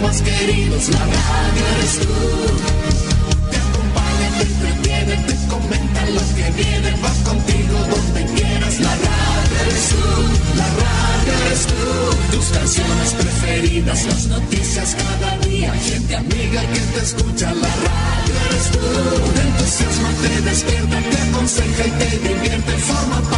más queridos, la radio eres tú. Te acompaña, te entretiene, te comenta lo que viene, va contigo donde quieras, la radio eres tú, la radio eres tú. Tus canciones preferidas, las noticias cada día, gente amiga que te escucha, la radio eres tú. Te entusiasma, te despierta, te aconseja y te divierte, forma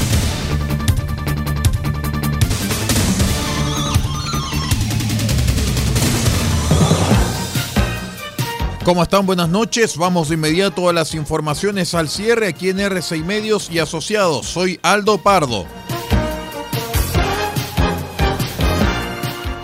¿Cómo están? Buenas noches. Vamos de inmediato a las informaciones al cierre aquí en R6 Medios y Asociados. Soy Aldo Pardo.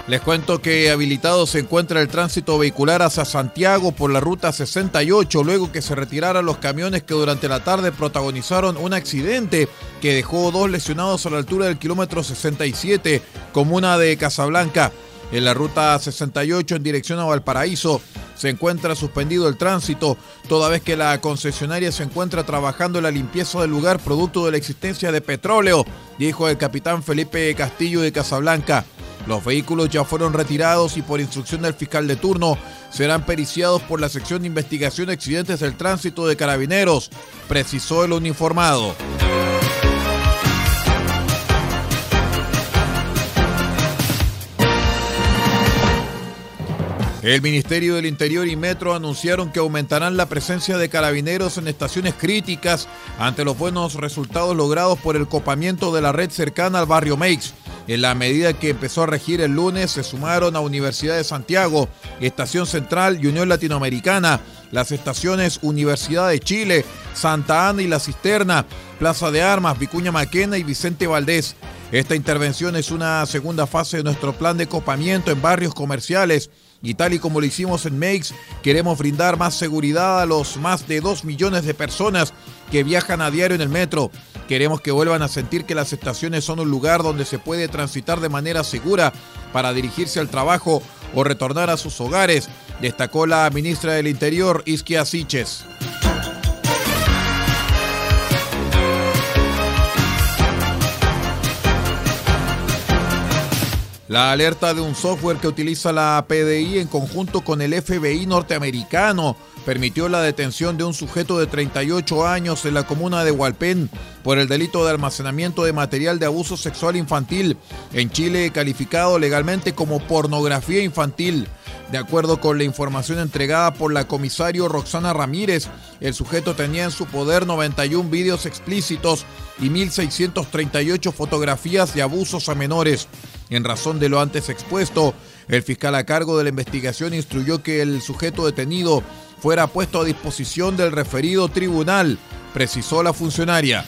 Les cuento que habilitado se encuentra el tránsito vehicular hacia Santiago por la ruta 68, luego que se retiraran los camiones que durante la tarde protagonizaron un accidente que dejó dos lesionados a la altura del kilómetro 67, comuna de Casablanca. En la ruta 68 en dirección a Valparaíso se encuentra suspendido el tránsito, toda vez que la concesionaria se encuentra trabajando en la limpieza del lugar producto de la existencia de petróleo, dijo el capitán Felipe Castillo de Casablanca. Los vehículos ya fueron retirados y por instrucción del fiscal de turno serán periciados por la sección de investigación de accidentes del tránsito de carabineros, precisó el uniformado. El Ministerio del Interior y Metro anunciaron que aumentarán la presencia de carabineros en estaciones críticas ante los buenos resultados logrados por el copamiento de la red cercana al barrio Meix. En la medida que empezó a regir el lunes, se sumaron a Universidad de Santiago, Estación Central y Unión Latinoamericana, las estaciones Universidad de Chile, Santa Ana y La Cisterna, Plaza de Armas, Vicuña Maquena y Vicente Valdés. Esta intervención es una segunda fase de nuestro plan de copamiento en barrios comerciales y tal y como lo hicimos en Meix, queremos brindar más seguridad a los más de 2 millones de personas que viajan a diario en el metro. Queremos que vuelvan a sentir que las estaciones son un lugar donde se puede transitar de manera segura para dirigirse al trabajo o retornar a sus hogares, destacó la ministra del Interior, Isquia Siches. La alerta de un software que utiliza la PDI en conjunto con el FBI norteamericano permitió la detención de un sujeto de 38 años en la comuna de Hualpén por el delito de almacenamiento de material de abuso sexual infantil en Chile calificado legalmente como pornografía infantil. De acuerdo con la información entregada por la comisario Roxana Ramírez, el sujeto tenía en su poder 91 vídeos explícitos y 1.638 fotografías de abusos a menores. En razón de lo antes expuesto, el fiscal a cargo de la investigación instruyó que el sujeto detenido fuera puesto a disposición del referido tribunal, precisó la funcionaria.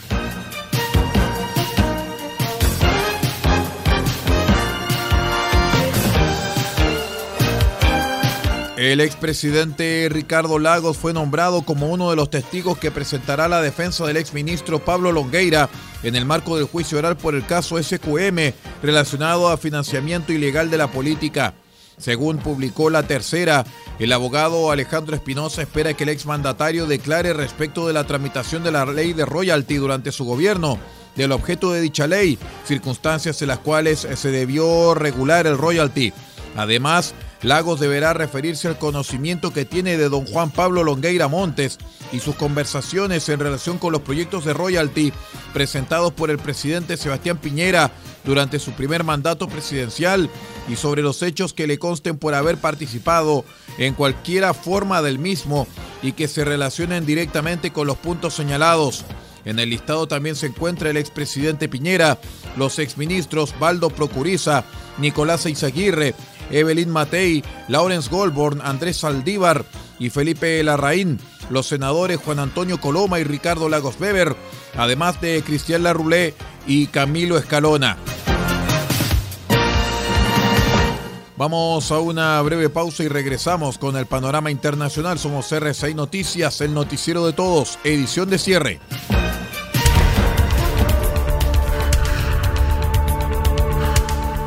El expresidente Ricardo Lagos fue nombrado como uno de los testigos que presentará la defensa del exministro Pablo Longueira en el marco del juicio oral por el caso SQM relacionado a financiamiento ilegal de la política. Según publicó la tercera, el abogado Alejandro Espinosa espera que el exmandatario declare respecto de la tramitación de la ley de royalty durante su gobierno, del objeto de dicha ley, circunstancias en las cuales se debió regular el royalty. Además, Lagos deberá referirse al conocimiento que tiene de don Juan Pablo Longueira Montes y sus conversaciones en relación con los proyectos de royalty presentados por el presidente Sebastián Piñera durante su primer mandato presidencial y sobre los hechos que le consten por haber participado en cualquiera forma del mismo y que se relacionen directamente con los puntos señalados. En el listado también se encuentra el expresidente Piñera, los exministros Baldo Procuriza, Nicolás Eizaguirre, Evelyn Matei, Lawrence Goldborn, Andrés Saldívar y Felipe Larraín, los senadores Juan Antonio Coloma y Ricardo Lagos Weber, además de Cristian Larroulé y Camilo Escalona. Vamos a una breve pausa y regresamos con el panorama internacional. Somos RCI Noticias, el noticiero de todos, edición de cierre.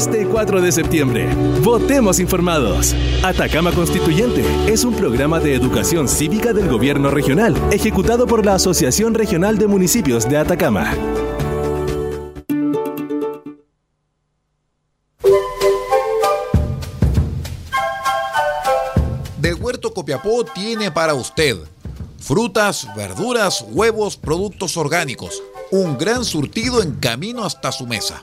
Este 4 de septiembre, votemos informados. Atacama Constituyente es un programa de educación cívica del gobierno regional, ejecutado por la Asociación Regional de Municipios de Atacama. Del Huerto Copiapó tiene para usted frutas, verduras, huevos, productos orgánicos. Un gran surtido en camino hasta su mesa.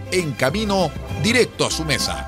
en camino directo a su mesa.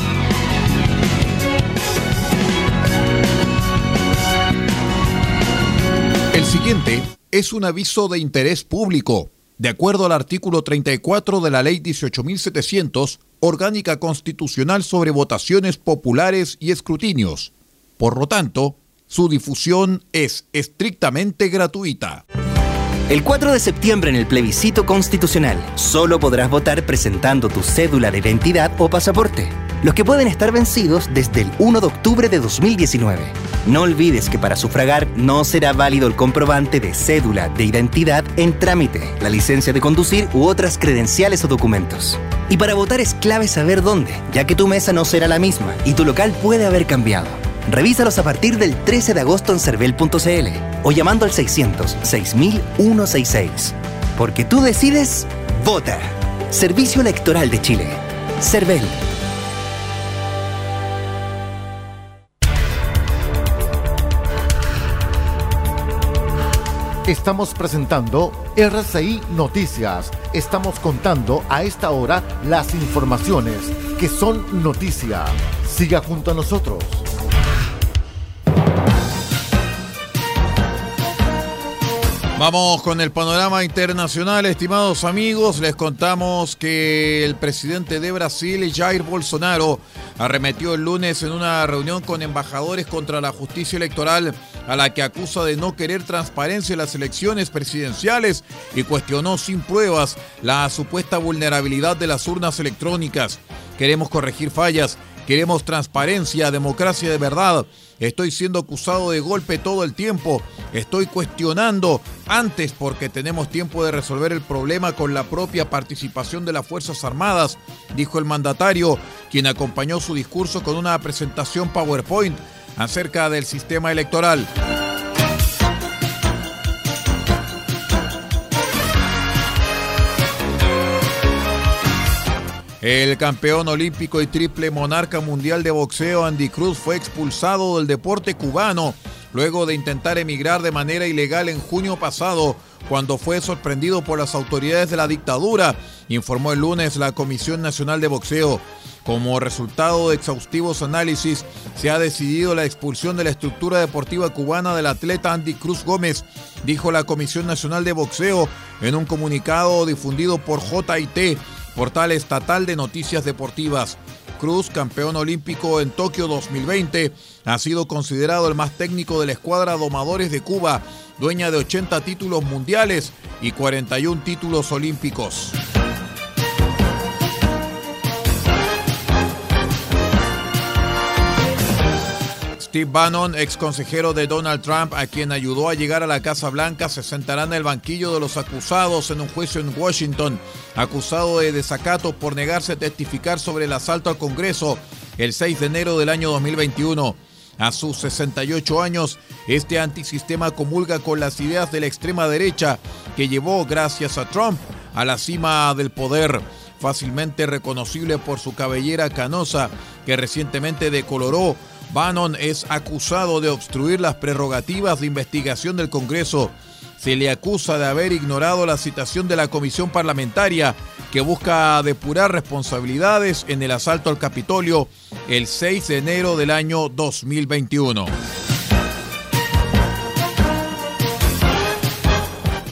El siguiente es un aviso de interés público. De acuerdo al artículo 34 de la Ley 18.700, Orgánica Constitucional sobre Votaciones Populares y Escrutinios. Por lo tanto, su difusión es estrictamente gratuita. El 4 de septiembre en el plebiscito constitucional, solo podrás votar presentando tu cédula de identidad o pasaporte, los que pueden estar vencidos desde el 1 de octubre de 2019. No olvides que para sufragar no será válido el comprobante de cédula de identidad en trámite, la licencia de conducir u otras credenciales o documentos. Y para votar es clave saber dónde, ya que tu mesa no será la misma y tu local puede haber cambiado. Revísalos a partir del 13 de agosto en cervel.cl o llamando al 600 6166. Porque tú decides, vota. Servicio Electoral de Chile. Cervel. Estamos presentando RCI Noticias. Estamos contando a esta hora las informaciones que son noticia. Siga junto a nosotros. Vamos con el panorama internacional, estimados amigos. Les contamos que el presidente de Brasil, Jair Bolsonaro, arremetió el lunes en una reunión con embajadores contra la justicia electoral a la que acusa de no querer transparencia en las elecciones presidenciales y cuestionó sin pruebas la supuesta vulnerabilidad de las urnas electrónicas. Queremos corregir fallas, queremos transparencia, democracia de verdad. Estoy siendo acusado de golpe todo el tiempo. Estoy cuestionando antes porque tenemos tiempo de resolver el problema con la propia participación de las Fuerzas Armadas, dijo el mandatario, quien acompañó su discurso con una presentación PowerPoint acerca del sistema electoral. El campeón olímpico y triple monarca mundial de boxeo Andy Cruz fue expulsado del deporte cubano luego de intentar emigrar de manera ilegal en junio pasado cuando fue sorprendido por las autoridades de la dictadura, informó el lunes la Comisión Nacional de Boxeo. Como resultado de exhaustivos análisis, se ha decidido la expulsión de la estructura deportiva cubana del atleta Andy Cruz Gómez, dijo la Comisión Nacional de Boxeo en un comunicado difundido por JIT portal estatal de noticias deportivas. Cruz, campeón olímpico en Tokio 2020, ha sido considerado el más técnico de la escuadra Domadores de Cuba, dueña de 80 títulos mundiales y 41 títulos olímpicos. Steve Bannon, ex consejero de Donald Trump, a quien ayudó a llegar a la Casa Blanca, se sentará en el banquillo de los acusados en un juicio en Washington, acusado de desacato por negarse a testificar sobre el asalto al Congreso el 6 de enero del año 2021. A sus 68 años, este antisistema comulga con las ideas de la extrema derecha que llevó, gracias a Trump, a la cima del poder. Fácilmente reconocible por su cabellera canosa, que recientemente decoloró Bannon es acusado de obstruir las prerrogativas de investigación del Congreso. Se le acusa de haber ignorado la citación de la comisión parlamentaria que busca depurar responsabilidades en el asalto al Capitolio el 6 de enero del año 2021.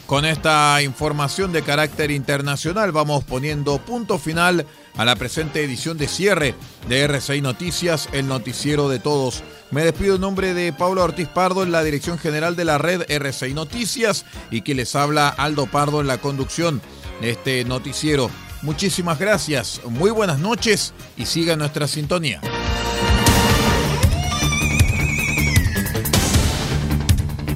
Con esta información de carácter internacional vamos poniendo punto final a la presente edición de cierre de RCI Noticias, el noticiero de todos. Me despido en nombre de Pablo Ortiz Pardo en la dirección general de la red RCI Noticias y que les habla Aldo Pardo en la conducción de este noticiero. Muchísimas gracias, muy buenas noches y siga nuestra sintonía.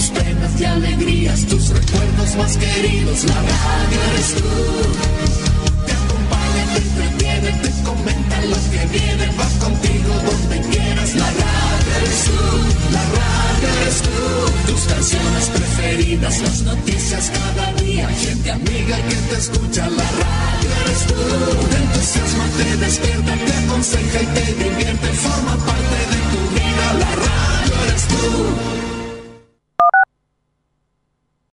Tus penas y alegrías, tus recuerdos más queridos, la radio eres